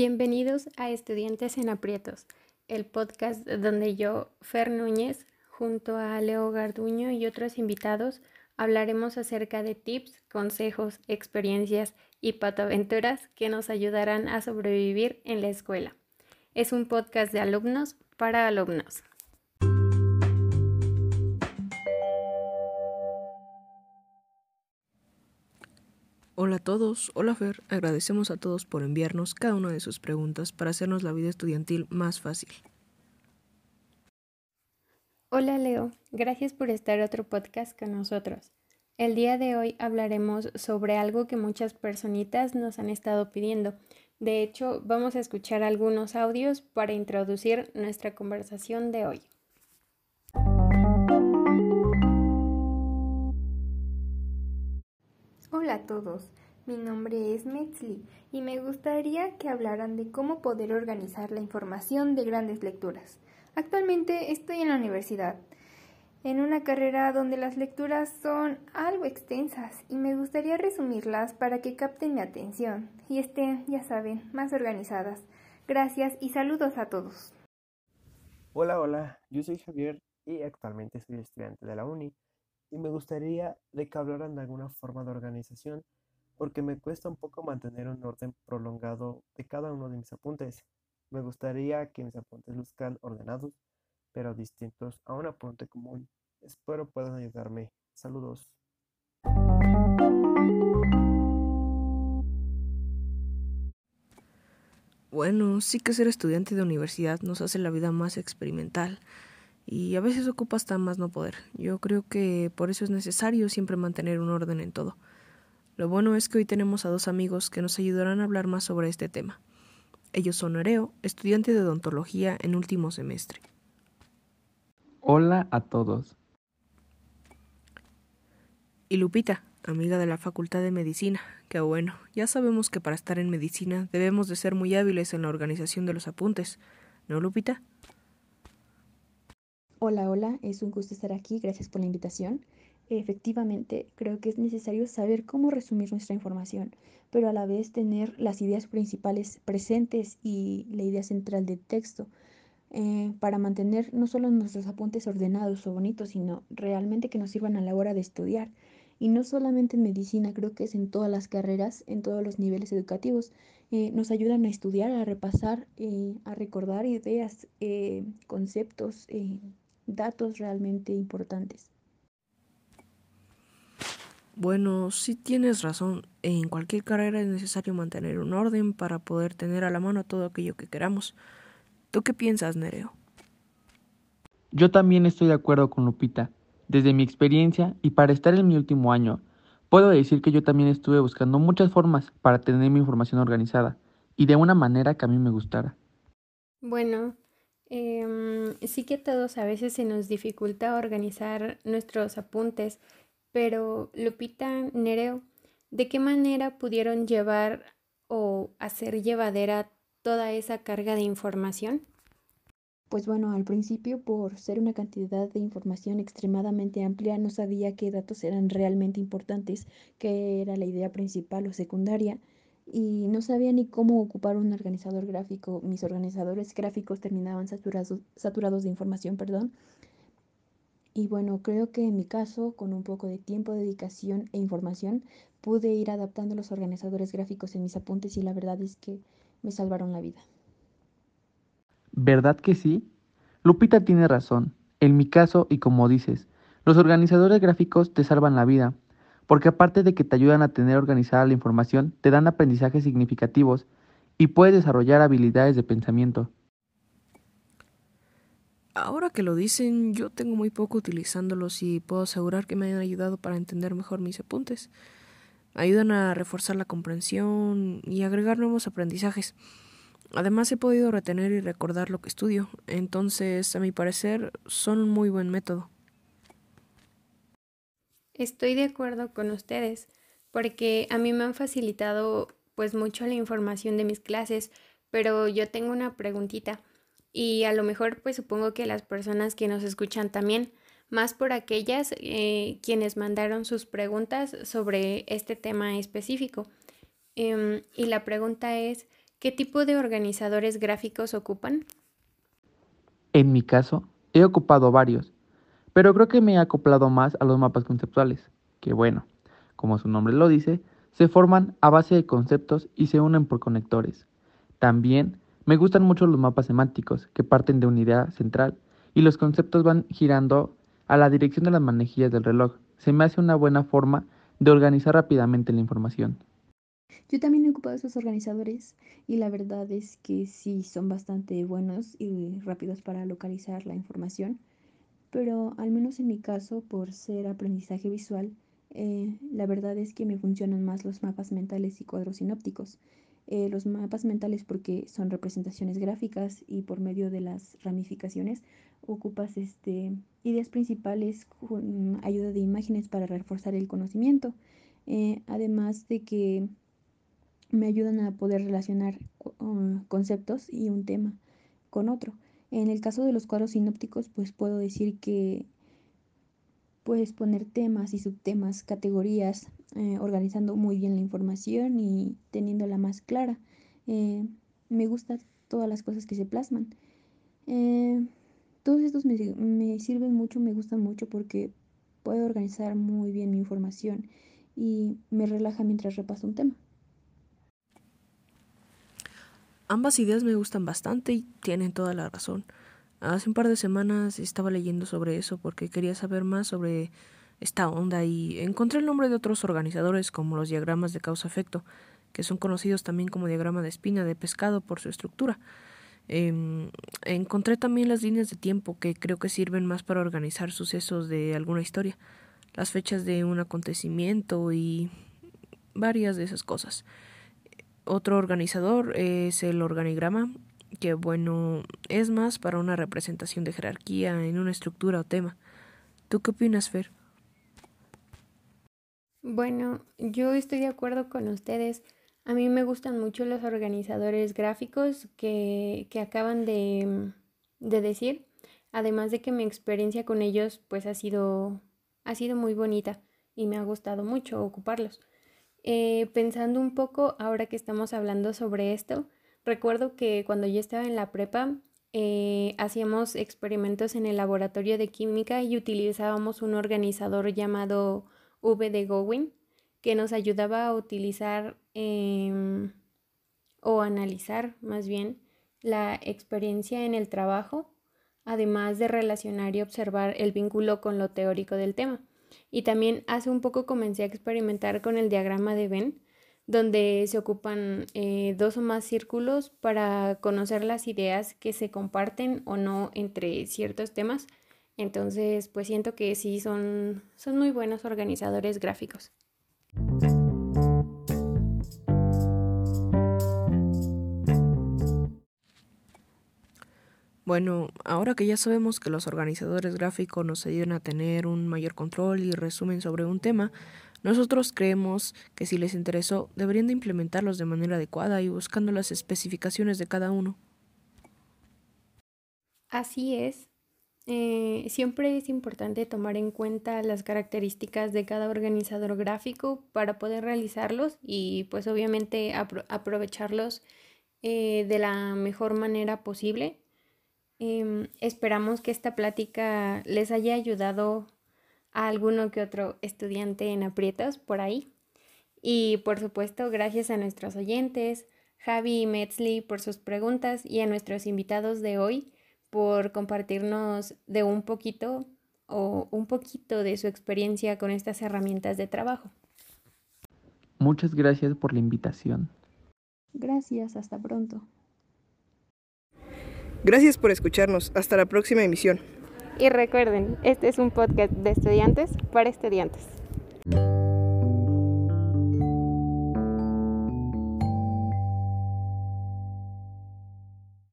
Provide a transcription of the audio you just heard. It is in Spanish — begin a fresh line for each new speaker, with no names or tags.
Bienvenidos a Estudiantes en Aprietos, el podcast donde yo, Fer Núñez, junto a Leo Garduño y otros invitados, hablaremos acerca de tips, consejos, experiencias y patoaventuras que nos ayudarán a sobrevivir en la escuela. Es un podcast de alumnos para alumnos.
A todos, hola Fer, agradecemos a todos por enviarnos cada una de sus preguntas para hacernos la vida estudiantil más fácil.
Hola Leo, gracias por estar otro podcast con nosotros. El día de hoy hablaremos sobre algo que muchas personitas nos han estado pidiendo. De hecho, vamos a escuchar algunos audios para introducir nuestra conversación de hoy.
Hola a todos, mi nombre es Metzli y me gustaría que hablaran de cómo poder organizar la información de grandes lecturas. Actualmente estoy en la universidad, en una carrera donde las lecturas son algo extensas y me gustaría resumirlas para que capten mi atención y estén, ya saben, más organizadas. Gracias y saludos a todos.
Hola, hola, yo soy Javier y actualmente soy estudiante de la uni y me gustaría de que hablaran de alguna forma de organización porque me cuesta un poco mantener un orden prolongado de cada uno de mis apuntes. Me gustaría que mis apuntes luzcan ordenados, pero distintos a un apunte común. Espero puedan ayudarme. Saludos.
Bueno, sí que ser estudiante de universidad nos hace la vida más experimental y a veces ocupa hasta más no poder. Yo creo que por eso es necesario siempre mantener un orden en todo. Lo bueno es que hoy tenemos a dos amigos que nos ayudarán a hablar más sobre este tema. Ellos son Nereo, estudiante de odontología en último semestre.
Hola a todos.
Y Lupita, amiga de la Facultad de Medicina, que bueno, ya sabemos que para estar en medicina debemos de ser muy hábiles en la organización de los apuntes, ¿no, Lupita?
Hola, hola, es un gusto estar aquí, gracias por la invitación. Efectivamente, creo que es necesario saber cómo resumir nuestra información, pero a la vez tener las ideas principales presentes y la idea central del texto, eh, para mantener no solo nuestros apuntes ordenados o bonitos, sino realmente que nos sirvan a la hora de estudiar. Y no solamente en medicina, creo que es en todas las carreras, en todos los niveles educativos. Eh, nos ayudan a estudiar, a repasar, eh, a recordar ideas, conceptos, datos realmente importantes.
Bueno, sí tienes razón. En cualquier carrera es necesario mantener un orden para poder tener a la mano todo aquello que queramos. ¿Tú qué piensas, Nereo?
Yo también estoy de acuerdo con Lupita. Desde mi experiencia y para estar en mi último año, puedo decir que yo también estuve buscando muchas formas para tener mi información organizada y de una manera que a mí me gustara.
Bueno, Em, sí que a todos a veces se nos dificulta organizar nuestros apuntes, pero Lupita, Nereo, ¿de qué manera pudieron llevar o hacer llevadera toda esa carga de información?
Pues bueno, al principio, por ser una cantidad de información extremadamente amplia, no sabía qué datos eran realmente importantes, qué era la idea principal o secundaria y no sabía ni cómo ocupar un organizador gráfico. Mis organizadores gráficos terminaban saturados, saturados de información, perdón. Y bueno, creo que en mi caso, con un poco de tiempo, dedicación e información, pude ir adaptando los organizadores gráficos en mis apuntes y la verdad es que me salvaron la vida.
¿Verdad que sí? Lupita tiene razón. En mi caso, y como dices, los organizadores gráficos te salvan la vida porque aparte de que te ayudan a tener organizada la información, te dan aprendizajes significativos y puedes desarrollar habilidades de pensamiento.
Ahora que lo dicen, yo tengo muy poco utilizándolos y puedo asegurar que me han ayudado para entender mejor mis apuntes. Ayudan a reforzar la comprensión y agregar nuevos aprendizajes. Además he podido retener y recordar lo que estudio, entonces a mi parecer son un muy buen método.
Estoy de acuerdo con ustedes, porque a mí me han facilitado pues mucho la información de mis clases, pero yo tengo una preguntita y a lo mejor pues supongo que las personas que nos escuchan también, más por aquellas eh, quienes mandaron sus preguntas sobre este tema específico. Em, y la pregunta es, ¿Qué tipo de organizadores gráficos ocupan?
En mi caso, he ocupado varios, pero creo que me he acoplado más a los mapas conceptuales, que bueno, como su nombre lo dice, se forman a base de conceptos y se unen por conectores. También me gustan mucho los mapas semánticos, que parten de una idea central y los conceptos van girando a la dirección de las manejillas del reloj. Se me hace una buena forma de organizar rápidamente la información.
Yo también he ocupado esos organizadores y la verdad es que sí son bastante buenos y rápidos para localizar la información, pero al menos en mi caso, por ser aprendizaje visual, eh, la verdad es que me funcionan más los mapas mentales y cuadros sinópticos. Eh, los mapas mentales porque son representaciones gráficas y por medio de las ramificaciones ocupas este, ideas principales con ayuda de imágenes para reforzar el conocimiento, eh, además de que me ayudan a poder relacionar uh, conceptos y un tema con otro. En el caso de los cuadros sinópticos, pues puedo decir que puedes poner temas y subtemas, categorías, eh, organizando muy bien la información y teniéndola más clara. Eh, me gustan todas las cosas que se plasman. Eh, todos estos me, me sirven mucho, me gustan mucho porque puedo organizar muy bien mi información y me relaja mientras repaso un tema.
Ambas ideas me gustan bastante y tienen toda la razón. Hace un par de semanas estaba leyendo sobre eso porque quería saber más sobre esta onda y encontré el nombre de otros organizadores como los diagramas de causa-efecto, que son conocidos también como diagrama de espina de pescado por su estructura. Em, encontré también las líneas de tiempo que creo que sirven más para organizar sucesos de alguna historia, las fechas de un acontecimiento y varias de esas cosas. Otro organizador es el organigrama, que bueno, es más para una representación de jerarquía en una estructura o tema. ¿Tú qué opinas, Fer?
Bueno, yo estoy de acuerdo con ustedes. A mí me gustan mucho los organizadores gráficos que, que acaban de, de decir. Además de que mi experiencia con ellos pues ha sido, ha sido muy bonita y me ha gustado mucho ocuparlos. Eh, pensando un poco, ahora que estamos hablando sobre esto, recuerdo que cuando yo estaba en la prepa, eh, hacíamos experimentos en el laboratorio de química y utilizábamos un organizador llamado V de Gowin que nos ayudaba a utilizar em, o analizar más bien la experiencia en el trabajo, además de relacionar y observar el vínculo con lo teórico del tema. Y también hace un poco comencé a experimentar con el diagrama de Venn, donde se ocupan eh, dos o más círculos para conocer las ideas que se comparten o no entre ciertos temas. Entonces, pues siento que sí son, son muy buenos organizadores gráficos.
Bueno, ahora que ya sabemos que los organizadores gráficos nos ayudan a tener un mayor control y resumen sobre un tema, nosotros creemos que si les interesó deberían de implementarlos de manera adecuada y buscando las especificaciones de cada uno.
Así es. Eh, siempre es importante tomar en cuenta las características de cada organizador gráfico para poder realizarlos y pues obviamente aprovecharlos eh, de la mejor manera posible Em, esperamos que esta plática les haya ayudado a alguno que otro estudiante en aprietos por ahí. Y por supuesto, gracias a nuestros oyentes, Javi y Metzli por sus preguntas y a nuestros invitados de hoy por compartirnos de un poquito o un poquito de su experiencia con estas herramientas de trabajo.
Muchas gracias por la invitación.
Gracias, hasta pronto.
Gracias por escucharnos. Hasta la próxima emisión.
Y recuerden, este es un podcast de estudiantes para estudiantes.